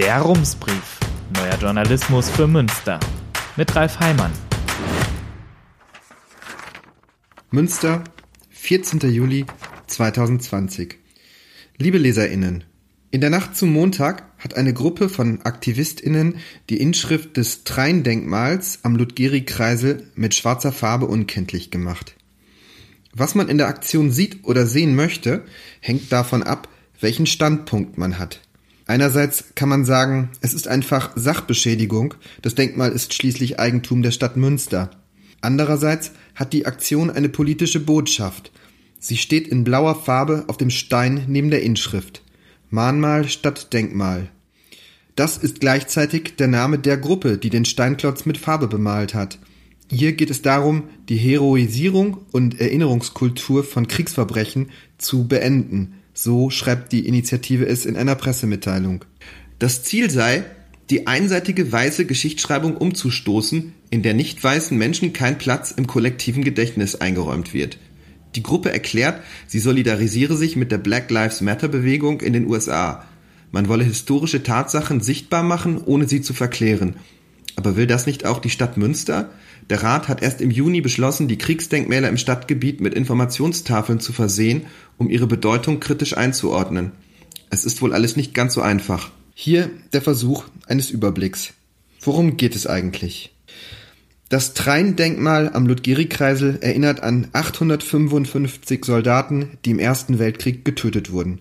Der Rumsbrief. Neuer Journalismus für Münster. Mit Ralf Heimann. Münster, 14. Juli 2020. Liebe LeserInnen, in der Nacht zum Montag hat eine Gruppe von AktivistInnen die Inschrift des Treindenkmals am Ludgeri-Kreisel mit schwarzer Farbe unkenntlich gemacht. Was man in der Aktion sieht oder sehen möchte, hängt davon ab, welchen Standpunkt man hat. Einerseits kann man sagen, es ist einfach Sachbeschädigung, das Denkmal ist schließlich Eigentum der Stadt Münster. Andererseits hat die Aktion eine politische Botschaft. Sie steht in blauer Farbe auf dem Stein neben der Inschrift. Mahnmal statt Denkmal. Das ist gleichzeitig der Name der Gruppe, die den Steinklotz mit Farbe bemalt hat. Hier geht es darum, die Heroisierung und Erinnerungskultur von Kriegsverbrechen zu beenden. So schreibt die Initiative es in einer Pressemitteilung. Das Ziel sei, die einseitige weiße Geschichtsschreibung umzustoßen, in der nicht weißen Menschen kein Platz im kollektiven Gedächtnis eingeräumt wird. Die Gruppe erklärt, sie solidarisiere sich mit der Black Lives Matter Bewegung in den USA. Man wolle historische Tatsachen sichtbar machen, ohne sie zu verklären. Aber will das nicht auch die Stadt Münster? Der Rat hat erst im Juni beschlossen, die Kriegsdenkmäler im Stadtgebiet mit Informationstafeln zu versehen, um ihre Bedeutung kritisch einzuordnen. Es ist wohl alles nicht ganz so einfach. Hier der Versuch eines Überblicks. Worum geht es eigentlich? Das Treindenkmal am Ludgeri-Kreisel erinnert an 855 Soldaten, die im Ersten Weltkrieg getötet wurden.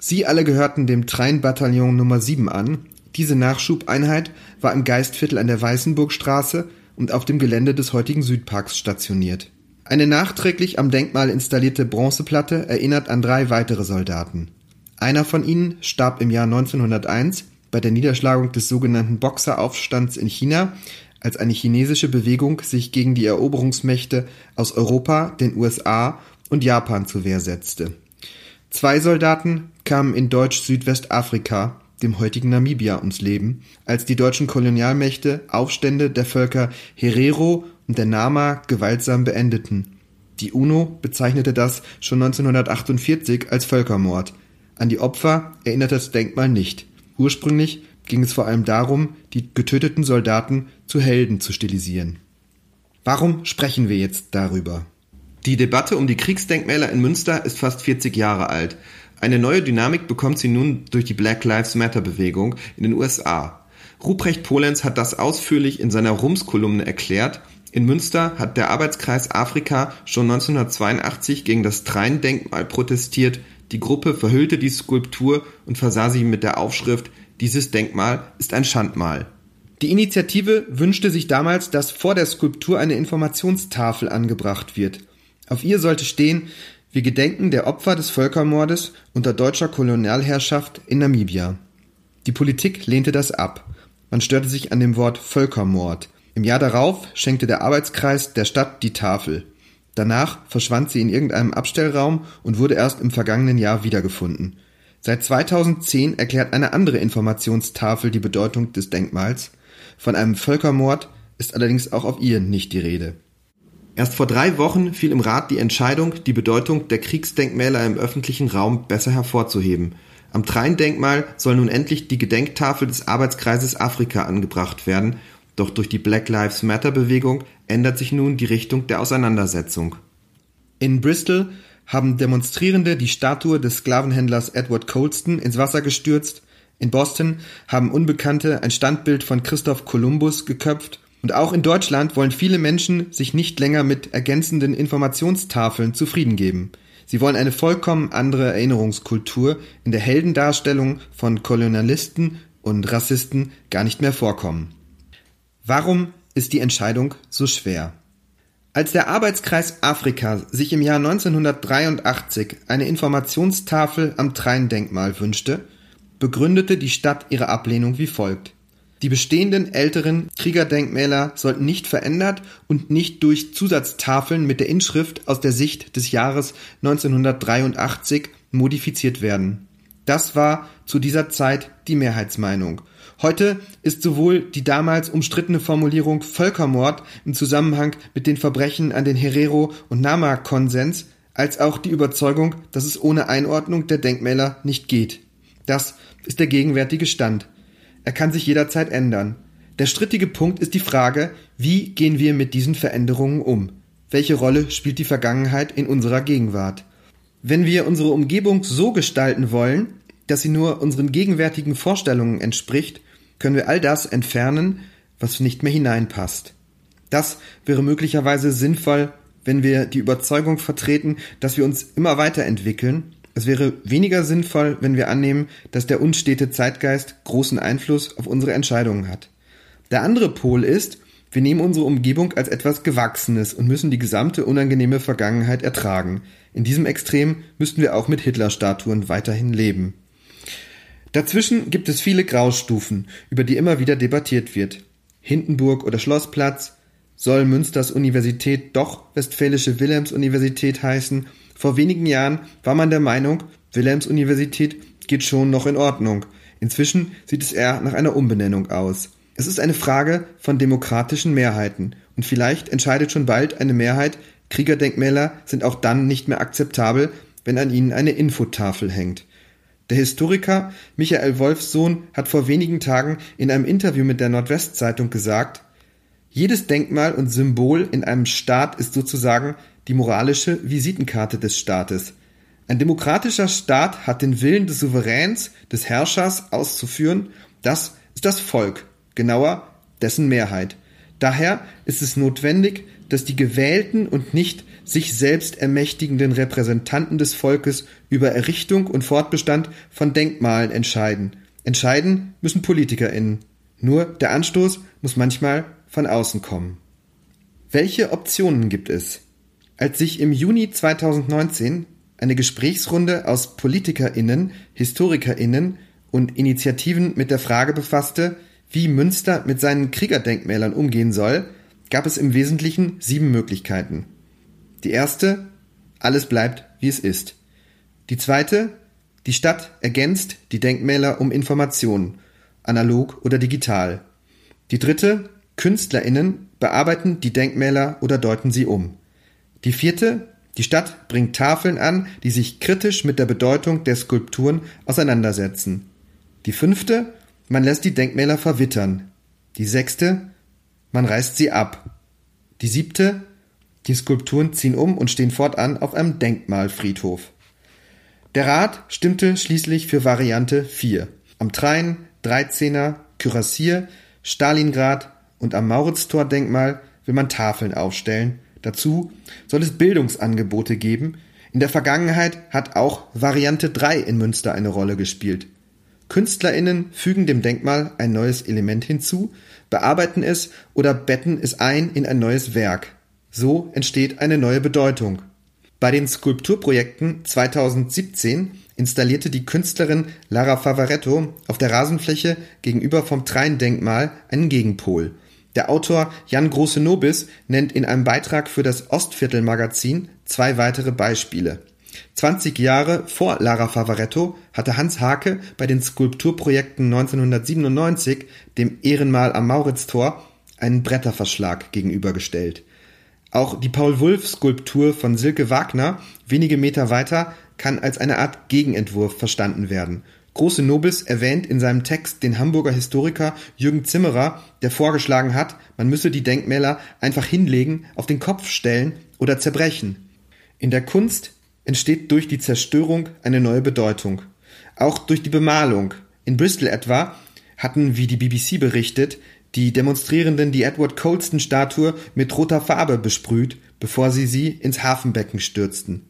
Sie alle gehörten dem Treinbataillon Nummer 7 an. Diese Nachschubeinheit war im Geistviertel an der Weißenburgstraße und auf dem Gelände des heutigen Südparks stationiert. Eine nachträglich am Denkmal installierte Bronzeplatte erinnert an drei weitere Soldaten. Einer von ihnen starb im Jahr 1901 bei der Niederschlagung des sogenannten Boxeraufstands in China, als eine chinesische Bewegung sich gegen die Eroberungsmächte aus Europa, den USA und Japan zur Wehr setzte. Zwei Soldaten kamen in Deutsch-Südwestafrika dem heutigen Namibia, ums Leben, als die deutschen Kolonialmächte Aufstände der Völker Herero und der Nama gewaltsam beendeten. Die UNO bezeichnete das schon 1948 als Völkermord. An die Opfer erinnert das Denkmal nicht. Ursprünglich ging es vor allem darum, die getöteten Soldaten zu Helden zu stilisieren. Warum sprechen wir jetzt darüber? Die Debatte um die Kriegsdenkmäler in Münster ist fast 40 Jahre alt. Eine neue Dynamik bekommt sie nun durch die Black Lives Matter Bewegung in den USA. Ruprecht Polenz hat das ausführlich in seiner Rums-Kolumne erklärt. In Münster hat der Arbeitskreis Afrika schon 1982 gegen das Trein-Denkmal protestiert. Die Gruppe verhüllte die Skulptur und versah sie mit der Aufschrift Dieses Denkmal ist ein Schandmal. Die Initiative wünschte sich damals, dass vor der Skulptur eine Informationstafel angebracht wird. Auf ihr sollte stehen, wir gedenken der Opfer des Völkermordes unter deutscher Kolonialherrschaft in Namibia. Die Politik lehnte das ab. Man störte sich an dem Wort Völkermord. Im Jahr darauf schenkte der Arbeitskreis der Stadt die Tafel. Danach verschwand sie in irgendeinem Abstellraum und wurde erst im vergangenen Jahr wiedergefunden. Seit 2010 erklärt eine andere Informationstafel die Bedeutung des Denkmals. Von einem Völkermord ist allerdings auch auf ihr nicht die Rede. Erst vor drei Wochen fiel im Rat die Entscheidung, die Bedeutung der Kriegsdenkmäler im öffentlichen Raum besser hervorzuheben. Am Treindenkmal soll nun endlich die Gedenktafel des Arbeitskreises Afrika angebracht werden, doch durch die Black Lives Matter Bewegung ändert sich nun die Richtung der Auseinandersetzung. In Bristol haben Demonstrierende die Statue des Sklavenhändlers Edward Colston ins Wasser gestürzt, in Boston haben Unbekannte ein Standbild von Christoph Kolumbus geköpft und auch in Deutschland wollen viele Menschen sich nicht länger mit ergänzenden Informationstafeln zufrieden geben. Sie wollen eine vollkommen andere Erinnerungskultur, in der Heldendarstellung von Kolonialisten und Rassisten gar nicht mehr vorkommen. Warum ist die Entscheidung so schwer? Als der Arbeitskreis Afrika sich im Jahr 1983 eine Informationstafel am Treindenkmal wünschte, begründete die Stadt ihre Ablehnung wie folgt. Die bestehenden älteren Kriegerdenkmäler sollten nicht verändert und nicht durch Zusatztafeln mit der Inschrift aus der Sicht des Jahres 1983 modifiziert werden. Das war zu dieser Zeit die Mehrheitsmeinung. Heute ist sowohl die damals umstrittene Formulierung Völkermord im Zusammenhang mit den Verbrechen an den Herero und Nama Konsens als auch die Überzeugung, dass es ohne Einordnung der Denkmäler nicht geht. Das ist der gegenwärtige Stand. er kann sich jederzeit ändern. Der strittige Punkt ist die Frage, wie gehen wir mit diesen Veränderungen um? Welche Rolle spielt die Vergangenheit in unserer Gegenwart? Wenn wir unsere Umgebung so gestalten wollen, dass sie nur unseren gegenwärtigen Vorstellungen entspricht, können wir all das entfernen, was nicht mehr hineinpasst. Das wäre möglicherweise sinnvoll, wenn wir die Überzeugung vertreten, dass wir uns immer weiterentwickeln. Es wäre weniger sinnvoll, wenn wir annehmen, dass der unstete Zeitgeist großen Einfluss auf unsere Entscheidungen hat. Der andere Pol ist, wir nehmen unsere Umgebung als etwas Gewachsenes und müssen die gesamte unangenehme Vergangenheit ertragen. In diesem Extrem müssten wir auch mit Hitler-Statuen weiterhin leben. Dazwischen gibt es viele Graustufen, über die immer wieder debattiert wird. Hindenburg oder Schlossplatz, soll Münsters Universität doch Westfälische Wilhelms-Universität heißen? Vor wenigen Jahren war man der Meinung, Wilhelms-Universität geht schon noch in Ordnung. Inzwischen sieht es eher nach einer Umbenennung aus. Es ist eine Frage von demokratischen Mehrheiten und vielleicht entscheidet schon bald eine Mehrheit, Kriegerdenkmäler sind auch dann nicht mehr akzeptabel, wenn an ihnen eine Infotafel hängt. Der Historiker Michael Wolfsohn hat vor wenigen Tagen in einem Interview mit der Nordwestzeitung gesagt, jedes Denkmal und Symbol in einem Staat ist sozusagen die moralische Visitenkarte des Staates. Ein demokratischer Staat hat den Willen des Souveräns, des Herrschers auszuführen, das ist das Volk, genauer dessen Mehrheit. Daher ist es notwendig, dass die gewählten und nicht sich selbst ermächtigenden Repräsentanten des Volkes über Errichtung und Fortbestand von Denkmalen entscheiden. Entscheiden müssen PolitikerInnen. Nur der Anstoß muss manchmal von außen kommen. Welche Optionen gibt es? Als sich im Juni 2019 eine Gesprächsrunde aus PolitikerInnen, HistorikerInnen und Initiativen mit der Frage befasste, wie Münster mit seinen Kriegerdenkmälern umgehen soll, gab es im Wesentlichen sieben Möglichkeiten. Die erste, alles bleibt, wie es ist. Die zweite, die Stadt ergänzt die Denkmäler um Informationen, analog oder digital. Die dritte, KünstlerInnen bearbeiten die Denkmäler oder deuten sie um. Die vierte, die Stadt bringt Tafeln an, die sich kritisch mit der Bedeutung der Skulpturen auseinandersetzen. Die fünfte, man lässt die Denkmäler verwittern. Die sechste, man reißt sie ab. Die siebte, die Skulpturen ziehen um und stehen fortan auf einem Denkmalfriedhof. Der Rat stimmte schließlich für Variante 4. Am Train, 13er, Kürassier, Stalingrad und am Mauritztor-Denkmal will man Tafeln aufstellen. Dazu soll es Bildungsangebote geben. In der Vergangenheit hat auch Variante 3 in Münster eine Rolle gespielt. KünstlerInnen fügen dem Denkmal ein neues Element hinzu, bearbeiten es oder betten es ein in ein neues Werk. So entsteht eine neue Bedeutung. Bei den Skulpturprojekten 2017 installierte die Künstlerin Lara Favaretto auf der Rasenfläche gegenüber vom Treindenkmal einen Gegenpol. Der Autor Jan Große-Nobis nennt in einem Beitrag für das Ostviertel-Magazin zwei weitere Beispiele. 20 Jahre vor Lara Favaretto hatte Hans Hake bei den Skulpturprojekten 1997 dem Ehrenmal am Mauritztor einen Bretterverschlag gegenübergestellt. Auch die Paul-Wulff-Skulptur von Silke Wagner, wenige Meter weiter, kann als eine Art Gegenentwurf verstanden werden Große Nobis erwähnt in seinem Text den Hamburger Historiker Jürgen Zimmerer, der vorgeschlagen hat, man müsse die Denkmäler einfach hinlegen, auf den Kopf stellen oder zerbrechen. In der Kunst entsteht durch die Zerstörung eine neue Bedeutung. Auch durch die Bemalung. In Bristol etwa hatten, wie die BBC berichtet, die Demonstrierenden die Edward Colston Statue mit roter Farbe besprüht, bevor sie sie ins Hafenbecken stürzten.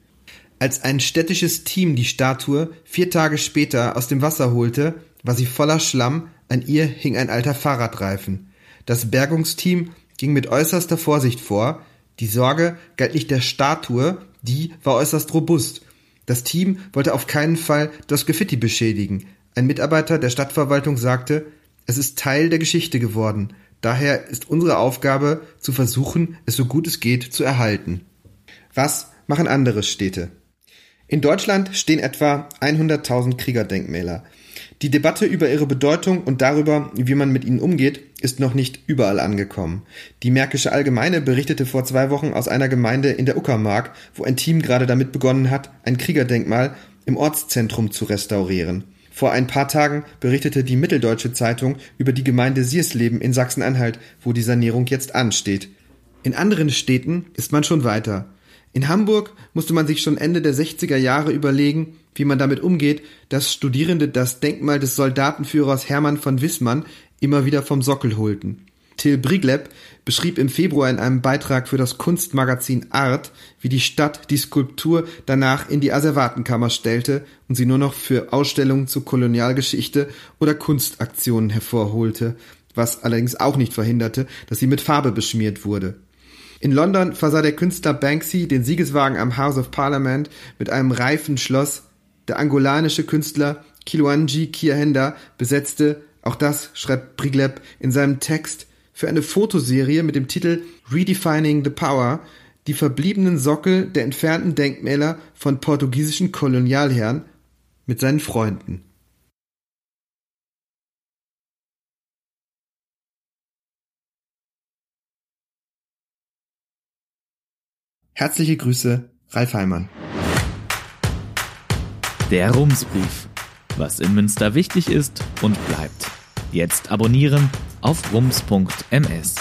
Als ein städtisches Team die Statue vier Tage später aus dem Wasser holte, war sie voller Schlamm, an ihr hing ein alter Fahrradreifen. Das Bergungsteam ging mit äußerster Vorsicht vor, die Sorge galt nicht der Statue, die war äußerst robust. Das Team wollte auf keinen Fall das Graffiti beschädigen. Ein Mitarbeiter der Stadtverwaltung sagte, es ist Teil der Geschichte geworden. Daher ist unsere Aufgabe zu versuchen, es so gut es geht zu erhalten. Was machen andere Städte? In Deutschland stehen etwa 100.000 Kriegerdenkmäler. Die Debatte über ihre Bedeutung und darüber, wie man mit ihnen umgeht, ist noch nicht überall angekommen. Die Märkische Allgemeine berichtete vor zwei Wochen aus einer Gemeinde in der Uckermark, wo ein Team gerade damit begonnen hat, ein Kriegerdenkmal im Ortszentrum zu restaurieren. Vor ein paar Tagen berichtete die Mitteldeutsche Zeitung über die Gemeinde Siersleben in Sachsen-Anhalt, wo die Sanierung jetzt ansteht. In anderen Städten ist man schon weiter. In Hamburg musste man sich schon Ende der 60er Jahre überlegen, wie man damit umgeht, dass Studierende das Denkmal des Soldatenführers Hermann von Wissmann immer wieder vom Sockel holten. Till Brigleb beschrieb im Februar in einem Beitrag für das Kunstmagazin Art, wie die Stadt die Skulptur danach in die Asservatenkammer stellte und sie nur noch für Ausstellungen zur Kolonialgeschichte oder Kunstaktionen hervorholte, was allerdings auch nicht verhinderte, dass sie mit Farbe beschmiert wurde. In London versah der Künstler Banksy den Siegeswagen am House of Parliament mit einem reifen Schloss. Der angolanische Künstler Kiluanji Kiahenda besetzte, auch das schreibt Brigleb in seinem Text, für eine Fotoserie mit dem Titel Redefining the Power die verbliebenen Sockel der entfernten Denkmäler von portugiesischen Kolonialherren mit seinen Freunden. Herzliche Grüße, Ralf Heimann. Der Rumsbrief. Was in Münster wichtig ist und bleibt. Jetzt abonnieren auf rums.ms.